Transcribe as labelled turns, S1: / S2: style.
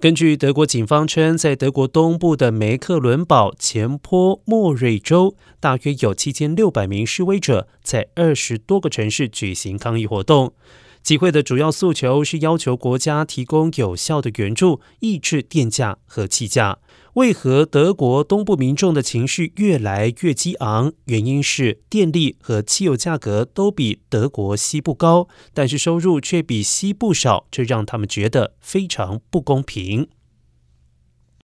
S1: 根据德国警方称，在德国东部的梅克伦堡前坡莫瑞州，大约有七千六百名示威者在二十多个城市举行抗议活动。集会的主要诉求是要求国家提供有效的援助，抑制电价和气价。为何德国东部民众的情绪越来越激昂？原因是电力和汽油价格都比德国西部高，但是收入却比西部少，这让他们觉得非常不公平。